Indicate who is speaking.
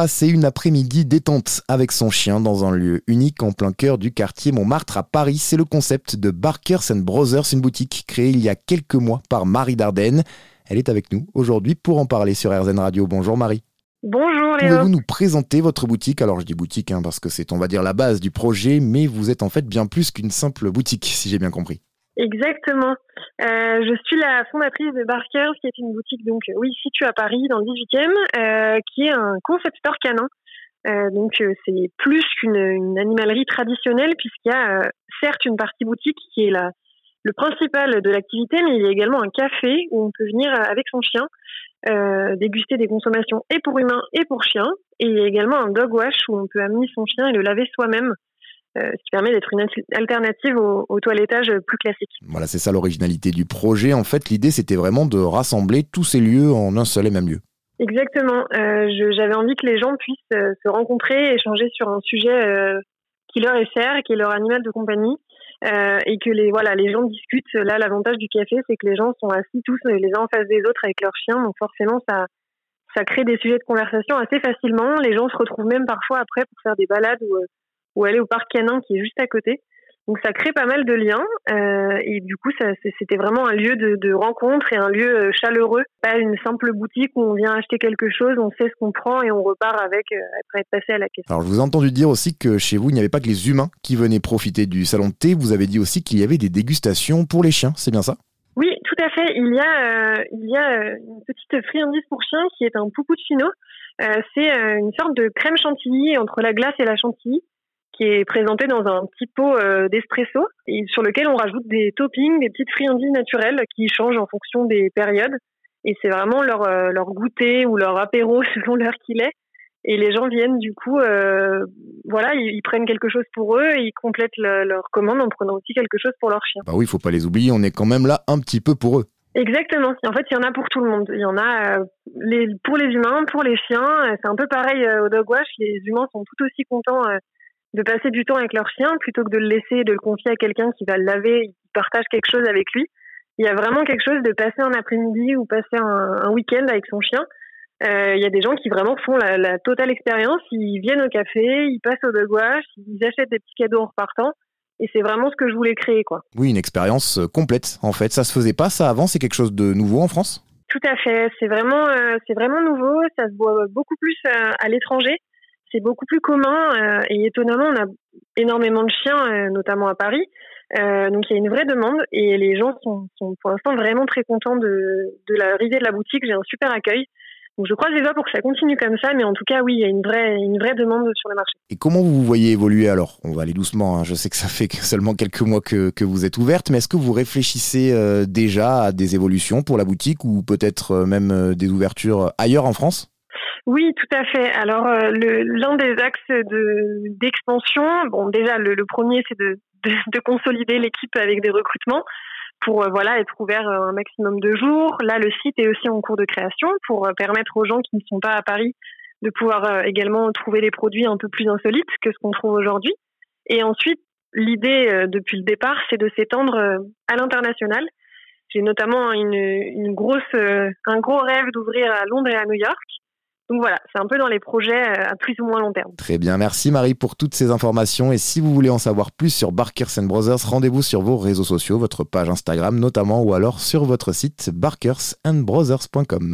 Speaker 1: passer une après-midi détente avec son chien dans un lieu unique en plein cœur du quartier Montmartre à Paris. C'est le concept de Barkers Brothers, une boutique créée il y a quelques mois par Marie Dardenne. Elle est avec nous aujourd'hui pour en parler sur RZN Radio. Bonjour Marie.
Speaker 2: Bonjour Léo.
Speaker 1: Pouvez-vous nous présenter votre boutique? Alors je dis boutique hein, parce que c'est on va dire la base du projet, mais vous êtes en fait bien plus qu'une simple boutique, si j'ai bien compris.
Speaker 2: Exactement. Euh, je suis la fondatrice de Barkers, qui est une boutique donc oui située à Paris dans le 18e, euh, qui est un concept store canin. Euh, donc c'est plus qu'une animalerie traditionnelle puisqu'il y a certes une partie boutique qui est la, le principal de l'activité, mais il y a également un café où on peut venir avec son chien déguster des consommations et pour humains et pour chiens. Et il y a également un dog wash où on peut amener son chien et le laver soi-même euh, ce qui permet d'être une alternative au, toilettage plus classique.
Speaker 1: Voilà, c'est ça l'originalité du projet. En fait, l'idée, c'était vraiment de rassembler tous ces lieux en un seul et même lieu.
Speaker 2: Exactement. Euh, j'avais envie que les gens puissent euh, se rencontrer, échanger sur un sujet qui leur est cher, qui est leur animal de compagnie, et que les voilà, les gens discutent. Là, l'avantage du café, c'est que les gens sont assis tous les uns en face des autres avec leurs chiens, donc forcément, ça ça crée des sujets de conversation assez facilement. Les gens se retrouvent même parfois après pour faire des balades ou ou aller au parc canin qui est juste à côté. Donc ça crée pas mal de liens euh, et du coup c'était vraiment un lieu de, rencontre et un lieu euh, chaleureux, pas une simple boutique où on vient acheter quelque chose, on sait ce qu'on prend et on repart avec euh, après être passé à la caisse.
Speaker 1: Alors je vous ai entendu dire aussi que chez vous il n'y avait pas que les humains qui venaient profiter du salon de thé, vous avez dit aussi qu'il y avait des dégustations pour les chiens, c'est bien ça?
Speaker 2: Oui, tout à fait. Il y a il y a une petite friandise pour chiens qui est un poucou de chino. c'est une sorte de crème chantilly entre la glace et la chantilly qui est présenté dans un petit pot euh, d'espresso et sur lequel on rajoute des toppings, des petites friandises naturelles qui changent en fonction des périodes. Et c'est vraiment leur, euh, leur goûter ou leur apéro selon l'heure qu'il est. Et les gens viennent du coup, euh, voilà, ils, prennent quelque chose pour eux et ils complètent leur commande en prenant aussi quelque chose pour leur chien.
Speaker 1: Bah oui, il faut pas les oublier, on est quand même là un petit peu pour eux.
Speaker 2: Exactement. En fait, il y en a pour tout le monde. Il y en a les, pour les humains, pour les chiens. C'est un peu pareil au dog wash. Les humains sont tout aussi contents de passer du temps avec leur chien plutôt que de le laisser de le confier à quelqu'un qui va le laver, qui partage quelque chose avec lui. Il y a vraiment quelque chose de passer un après-midi ou passer un, week-end avec son chien. Euh, il y a des gens qui vraiment font la, totale expérience. Ils viennent au café, ils passent au dog wash, ils achètent des petits cadeaux en repartant. Et c'est vraiment ce que je voulais créer, quoi.
Speaker 1: Oui, une expérience euh, complète. En fait, ça se faisait pas ça avant? C'est quelque chose de nouveau en France?
Speaker 2: Tout à fait. C'est vraiment, euh, c'est vraiment nouveau. Ça se voit beaucoup plus à l'étranger c'est beaucoup plus commun euh, et étonnamment, on a énormément de chiens, euh, notamment à Paris. Euh, donc il y a une vraie demande et les gens sont, pour l'instant vraiment très contents de, l'arrivée de la boutique. J'ai un super accueil. Donc je croise les doigts pour que ça continue comme ça, mais en tout cas, oui, il y a une vraie, une vraie demande sur le marché.
Speaker 1: Et comment vous vous voyez évoluer alors? On va aller doucement, hein. je sais que ça fait seulement quelques mois que vous êtes ouverte, mais est-ce que vous réfléchissez déjà à des évolutions pour la boutique ou peut-être même des ouvertures ailleurs en France?
Speaker 2: Oui, tout à fait. Alors, euh, l'un des axes de d'expansion, bon, déjà le, premier, c'est de, de, consolider l'équipe avec des recrutements pour euh, voilà être ouvert euh, un maximum de jours. Là, le site est aussi en cours de création pour permettre aux gens qui ne sont pas à Paris de pouvoir également trouver des produits un peu plus insolites que ce qu'on trouve aujourd'hui. Et ensuite, l'idée depuis le départ, c'est de s'étendre à l'international. J'ai notamment une, une grosse, un gros rêve d'ouvrir à Londres et à New York. Donc voilà, c'est un peu dans les projets euh, à plus ou moins long terme.
Speaker 1: Très bien, merci Marie pour toutes ces informations. Et si vous voulez en savoir plus sur Barkers Brothers, rendez-vous sur vos réseaux sociaux, votre page Instagram notamment, ou alors sur votre site barkersandbrothers.com.